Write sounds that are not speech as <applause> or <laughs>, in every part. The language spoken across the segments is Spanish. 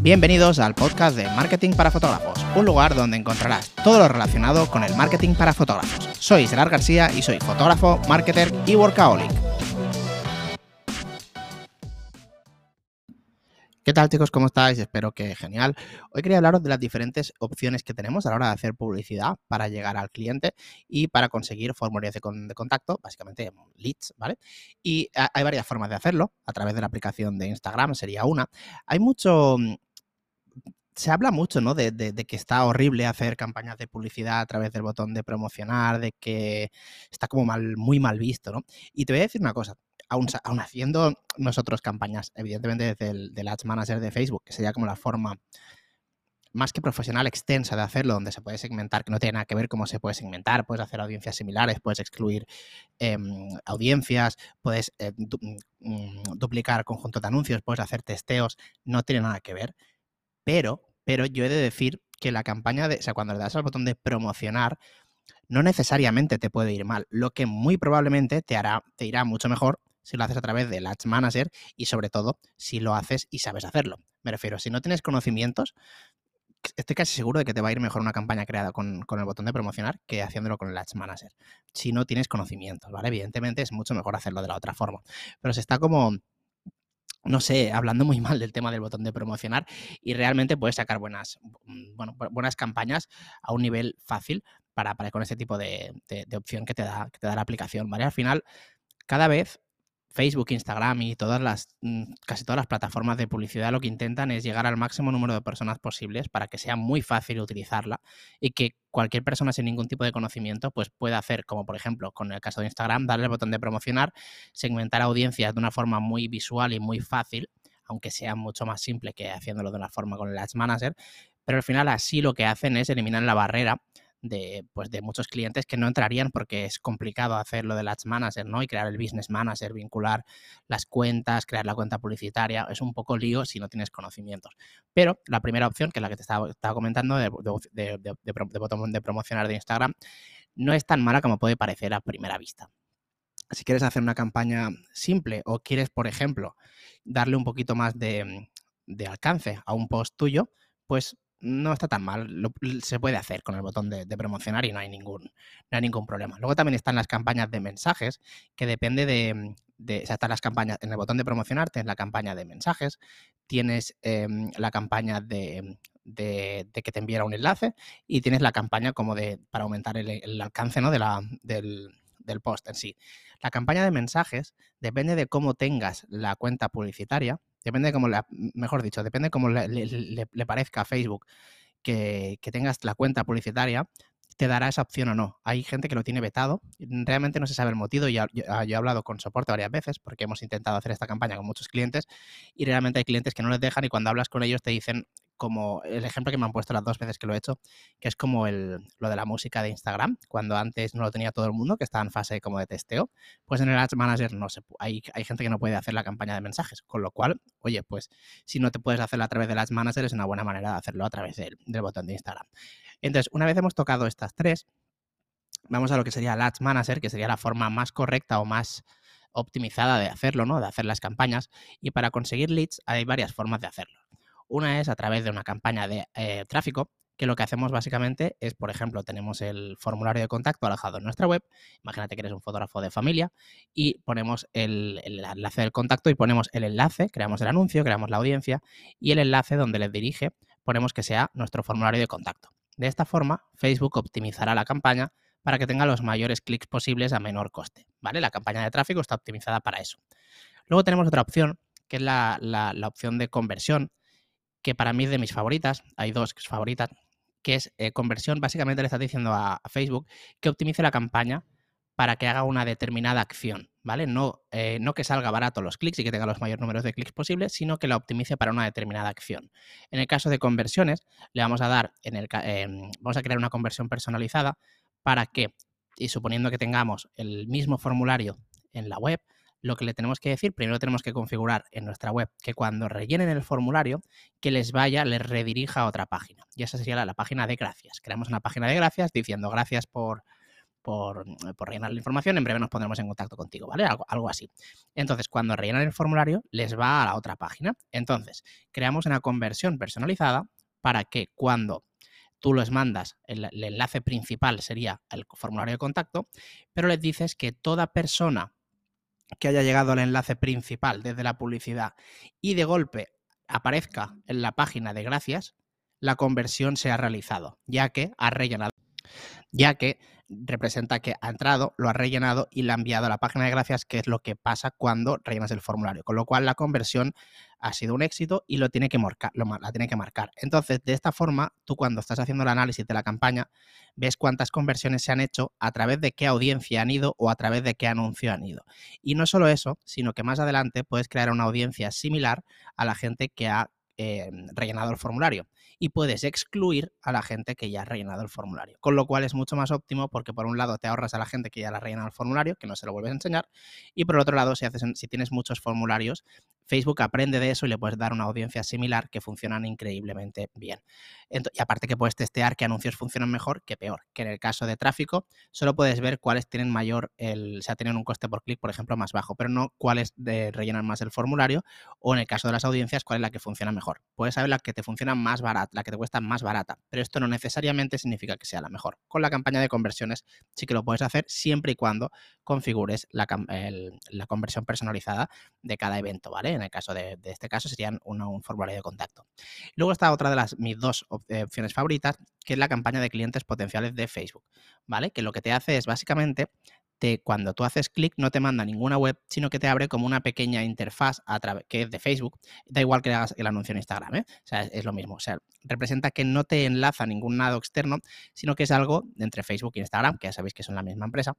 Bienvenidos al podcast de Marketing para Fotógrafos, un lugar donde encontrarás todo lo relacionado con el marketing para fotógrafos. Soy Gerard García y soy fotógrafo, marketer y workaholic. ¿Qué tal chicos? ¿Cómo estáis? Espero que genial. Hoy quería hablaros de las diferentes opciones que tenemos a la hora de hacer publicidad para llegar al cliente y para conseguir formularios de, contacto, básicamente leads, ¿vale? Y hay varias formas de hacerlo, a través de la aplicación de Instagram sería una. Hay mucho, se habla mucho, ¿no? De, que está horrible hacer campañas de publicidad a través del botón de promocionar, de que está como mal, muy mal visto, ¿no? Y te voy a decir una cosa, aún, haciendo nosotros campañas, evidentemente desde el del Ads Manager de Facebook, que sería como la forma más que profesional extensa de hacerlo, donde se puede segmentar, que no tiene nada que ver cómo se puede segmentar, puedes hacer audiencias similares, puedes excluir em, audiencias, puedes eh, mm, duplicar conjuntos de anuncios, puedes hacer testeos, no tiene nada que ver, pero pero yo he de decir que la campaña de, o sea, cuando le das al botón de promocionar, no necesariamente te puede ir mal, lo que muy probablemente te hará, te irá mucho mejor si lo haces a través del Ads Manager y sobre todo si lo haces y sabes hacerlo. Me refiero, si no tienes conocimientos, estoy casi seguro de que te va a ir mejor una campaña creada con, con, el botón de promocionar que haciéndolo con el Ads Manager. Si no tienes conocimientos, ¿vale? Evidentemente es mucho mejor hacerlo de la otra forma. Pero se está como no sé, hablando muy <laughs> mal del tema del botón de promocionar y realmente puedes sacar buenas, mm, bueno, buenas campañas a un nivel fácil para, para con ese tipo de, de, opción que te, da, que te da la aplicación, ¿vale? Al final, cada vez Facebook, Instagram y todas las, mm, casi todas las plataformas de publicidad lo que intentan es llegar al máximo número de personas posibles para que sea muy fácil utilizarla y que cualquier persona sin ningún tipo de conocimiento pues pueda hacer, como por ejemplo con el caso de Instagram, darle el botón de promocionar, segmentar audiencias de una forma muy visual y muy fácil, aunque sea mucho más simple que haciéndolo de una forma con el Ads Manager, pero al final así lo que hacen es eliminar la barrera de, pues, de muchos clientes que no entrarían porque es complicado hacer lo del Ads Manager, ¿no? Y crear el Business Manager, vincular las cuentas, crear la cuenta publicitaria, es un poco lío si no tienes conocimientos. Pero la primera opción, que es la que te estaba, comentando, de, de, de, botón de promocionar de Instagram, no es tan mala como puede parecer a primera vista. Si quieres hacer una campaña simple o quieres, por ejemplo, darle un poquito más de, de alcance a un post tuyo, pues no está tan mal, se puede hacer con el botón de, promocionar y no hay, ningún, no hay ningún problema. Luego también están las campañas de mensajes, que depende de, de o sea, están las campañas, en el botón de promocionar tienes la campaña de mensajes, tienes em, la campaña de, de, que te enviara un enlace y tienes la campaña como de para aumentar el, alcance ¿no? de la, del, del post en sí. La campaña de mensajes depende de cómo tengas la cuenta publicitaria Depende de cómo, la, mejor dicho, depende de cómo le, parezca a Facebook que, tengas la cuenta publicitaria, te dará esa opción o no. Hay gente que lo tiene vetado, realmente no se sabe el motivo, yo, yo, he hablado con soporte varias veces porque hemos intentado hacer esta campaña con muchos clientes y realmente hay clientes que no les dejan y cuando hablas con ellos te dicen como el ejemplo que me han puesto las dos veces que lo he hecho, que es como el, lo de la música de Instagram, cuando antes no lo tenía todo el mundo, que estaba en fase como de testeo, pues en el Ads Manager no se, hay, hay gente que no puede hacer la campaña de mensajes, con lo cual, oye, pues si no te puedes hacerlo a través del Ads Manager es una buena manera de hacerlo a través del, del botón de Instagram. Entonces, una vez hemos tocado estas tres, vamos a lo que sería el Ads Manager, que sería la forma más correcta o más optimizada de hacerlo, ¿no? De hacer las campañas. Y para conseguir leads hay varias formas de hacerlo. Una es a través de una campaña de eh, tráfico, que lo que hacemos básicamente es, por ejemplo, tenemos el formulario de contacto alojado en nuestra web. Imagínate que eres un fotógrafo de familia y ponemos el, enlace del contacto y ponemos el enlace, creamos el anuncio, creamos la audiencia y el enlace donde les dirige ponemos que sea nuestro formulario de contacto. De esta forma, Facebook optimizará la campaña para que tenga los mayores clics posibles a menor coste. ¿vale? La campaña de tráfico está optimizada para eso. Luego tenemos otra opción, que es la, la opción de conversión, que para mí es de mis favoritas, hay dos que favoritas, que es eh, conversión. Básicamente le estás diciendo a, Facebook que optimice la campaña para que haga una determinada acción, ¿vale? No, eh, no que salga barato los clics y que tenga los mayores números de clics posibles, sino que la optimice para una determinada acción. En el caso de conversiones, le vamos a dar, en el, em, vamos a crear una conversión personalizada para que, y suponiendo que tengamos el mismo formulario en la web, lo que le tenemos que decir, primero tenemos que configurar en nuestra web que cuando rellenen el formulario, que les vaya, les redirija a otra página. Y esa sería la, página de gracias. Creamos una página de gracias diciendo gracias por, por, rellenar la información, en breve nos pondremos en contacto contigo, ¿vale? Algo, algo así. Entonces, cuando rellenan el formulario, les va a la otra página. Entonces, creamos una conversión personalizada para que cuando tú los mandas, el, enlace principal sería el formulario de contacto, pero les dices que toda persona que haya llegado al enlace principal desde la publicidad y de golpe aparezca en la página de gracias, la conversión se ha realizado, ya que ha rellenado, ya que representa que ha entrado, lo ha rellenado y la ha enviado a la página de gracias, que es lo que pasa cuando rellenas el formulario. Con lo cual la conversión ha sido un éxito y lo tiene que marcar, lo, la tiene que marcar. Entonces, de esta forma, tú cuando estás haciendo el análisis de la campaña, ves cuántas conversiones se han hecho, a través de qué audiencia han ido o a través de qué anuncio han ido. Y no solo eso, sino que más adelante puedes crear una audiencia similar a la gente que ha eh, rellenado el formulario y puedes excluir a la gente que ya ha rellenado el formulario. Con lo cual es mucho más óptimo porque por un lado te ahorras a la gente que ya la ha rellenado el formulario, que no se lo vuelves a enseñar, y por otro lado, si, haces, si tienes muchos formularios, Facebook aprende de eso y le puedes dar una audiencia similar que funcionan increíblemente bien. y aparte que puedes testear qué anuncios funcionan mejor que peor, que en el caso de tráfico solo puedes ver cuáles tienen mayor, el, sea, tienen un coste por clic, por ejemplo, más bajo, pero no cuáles de, rellenan más el formulario o en el caso de las audiencias, cuál es la que funciona mejor. Puedes saber la que te funciona más barata, la que te cuesta más barata, pero esto no necesariamente significa que sea la mejor. Con la campaña de conversiones sí que lo puedes hacer siempre y cuando configures la, la conversión personalizada de cada evento, ¿vale? en el caso de, este caso serían un formulario de contacto. Luego está otra de las mis dos eh, opciones favoritas, que es la campaña de clientes potenciales de Facebook, ¿vale? Que lo que te hace es básicamente te, cuando tú haces clic no te manda ninguna web, sino que te abre como una pequeña interfaz a que es de Facebook. Da igual que hagas el anuncio en Instagram, ¿eh? O sea, es, lo mismo. O sea, representa que no te enlaza ningún lado externo, sino que es algo entre Facebook y Instagram, que ya sabéis que son la misma empresa,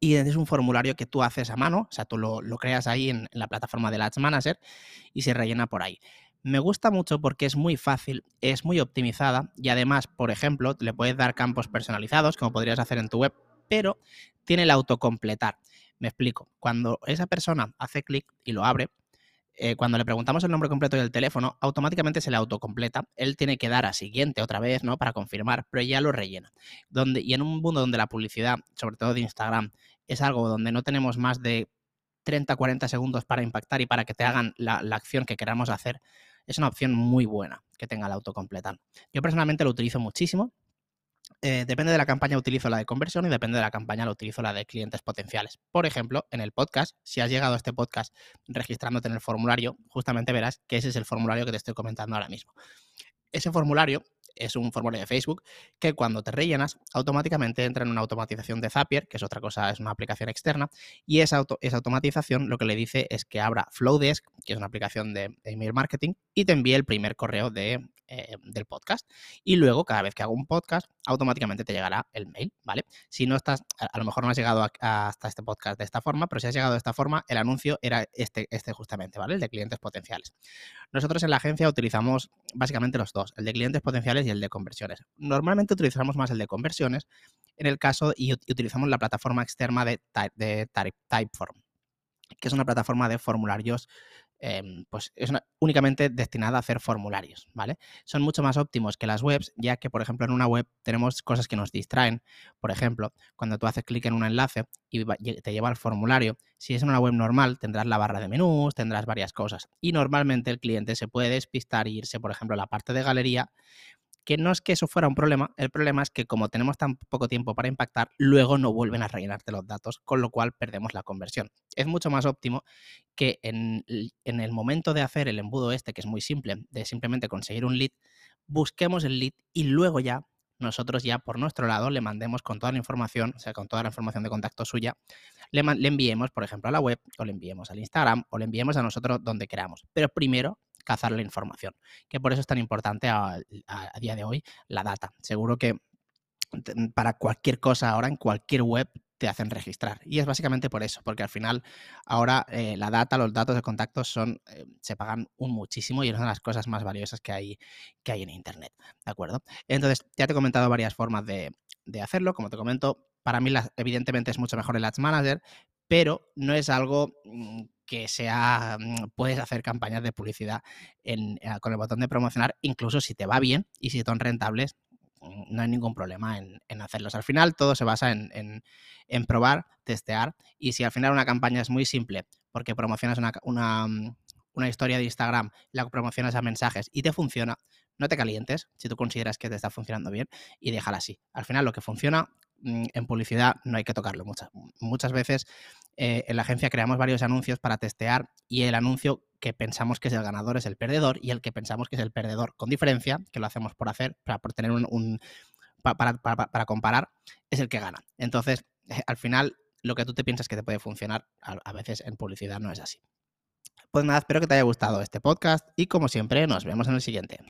y es un formulario que tú haces a mano, o sea, tú lo, creas ahí en, la plataforma del Ads Manager y se rellena por ahí. Me gusta mucho porque es muy fácil, es muy optimizada y además, por ejemplo, le puedes dar campos personalizados, como podrías hacer en tu web, pero tiene el autocompletar. Me explico. Cuando esa persona hace clic y lo abre, eh, cuando le preguntamos el nombre completo del teléfono, automáticamente se le autocompleta. Él tiene que dar a siguiente otra vez, ¿no? Para confirmar, pero ya lo rellena. Donde, y en un mundo donde la publicidad, sobre todo de Instagram, es algo donde no tenemos más de 30, 40 segundos para impactar y para que te hagan la, la acción que queramos hacer, es una opción muy buena que tenga el autocompletar. Yo personalmente lo utilizo muchísimo eh, depende de la campaña utilizo la de conversión y depende de la campaña lo utilizo la de clientes potenciales. Por ejemplo, en el podcast, si has llegado a este podcast registrándote en el formulario, justamente verás que ese es el formulario que te estoy comentando ahora mismo. Ese formulario es un formulario de Facebook que cuando te rellenas automáticamente entra en una automatización de Zapier, que es otra cosa, es una aplicación externa, y esa, esa automatización lo que le dice es que abra Flowdesk, que es una aplicación de email marketing, y te envíe el primer correo de eh, del podcast. Y luego, cada vez que hago un podcast, automáticamente te llegará el mail, ¿vale? Si no estás, a, lo mejor no has llegado hasta este podcast de esta forma, pero si has llegado de esta forma, el anuncio era este, este justamente, ¿vale? El de clientes potenciales. Nosotros en la agencia utilizamos básicamente los dos, el de clientes potenciales y el de conversiones. Normalmente utilizamos más el de conversiones en el caso y, utilizamos la plataforma externa de, de Typeform, que es una plataforma de formularios Em, pues es únicamente destinada a hacer formularios, ¿vale? Son mucho más óptimos que las webs, ya que, por ejemplo, en una web tenemos cosas que nos distraen. Por ejemplo, cuando tú haces clic en un enlace y te lleva al formulario, si es en una web normal, tendrás la barra de menús, tendrás varias cosas. Y normalmente el cliente se puede despistar e irse, por ejemplo, a la parte de galería que no es que eso fuera un problema, el problema es que como tenemos tan poco tiempo para impactar, luego no vuelven a rellenarte los datos, con lo cual perdemos la conversión. Es mucho más óptimo que en, el momento de hacer el embudo este, que es muy simple, de simplemente conseguir un lead, busquemos el lead y luego ya nosotros ya por nuestro lado le mandemos con toda la información, o sea, con toda la información de contacto suya, le, le, enviemos, por ejemplo, a la web, o le enviemos al Instagram, o le enviemos a nosotros donde queramos. Pero primero cazar la información, que por eso es tan importante a, día de hoy la data. Seguro que para cualquier cosa ahora en cualquier web te hacen registrar. Y es básicamente por eso, porque al final ahora eh, la data, los datos de contacto son, eh, se pagan un muchísimo y es una de las cosas más valiosas que hay, que hay en Internet. ¿De acuerdo? Entonces, ya te he comentado varias formas de, hacerlo. Como te comento, para mí evidentemente es mucho mejor el Ads Manager, pero no es algo mm, que sea, mm, puedes hacer campañas de publicidad en, eh, con el botón de promocionar, incluso si te va bien y si son rentables, mm, no hay ningún problema en, hacerlos. Al final todo se basa en, probar, testear y si al final una campaña es muy simple porque promocionas una, mm, una historia de Instagram, la promocionas a mensajes y te funciona, no te calientes si tú consideras que te está funcionando bien y déjala así. Al final lo que funciona mm, en publicidad no hay que tocarlo muchas, muchas veces. Eh, en la agencia creamos varios anuncios para testear y el anuncio que pensamos que es el ganador es el perdedor y el que pensamos que es el perdedor con diferencia, que lo hacemos por hacer, para, por tener un, para, comparar, es el que gana. Entonces, <laughs> al final, lo que tú te piensas que te puede funcionar, a veces en publicidad no es así. Pues nada, espero que te haya gustado este podcast y como siempre nos vemos en el siguiente.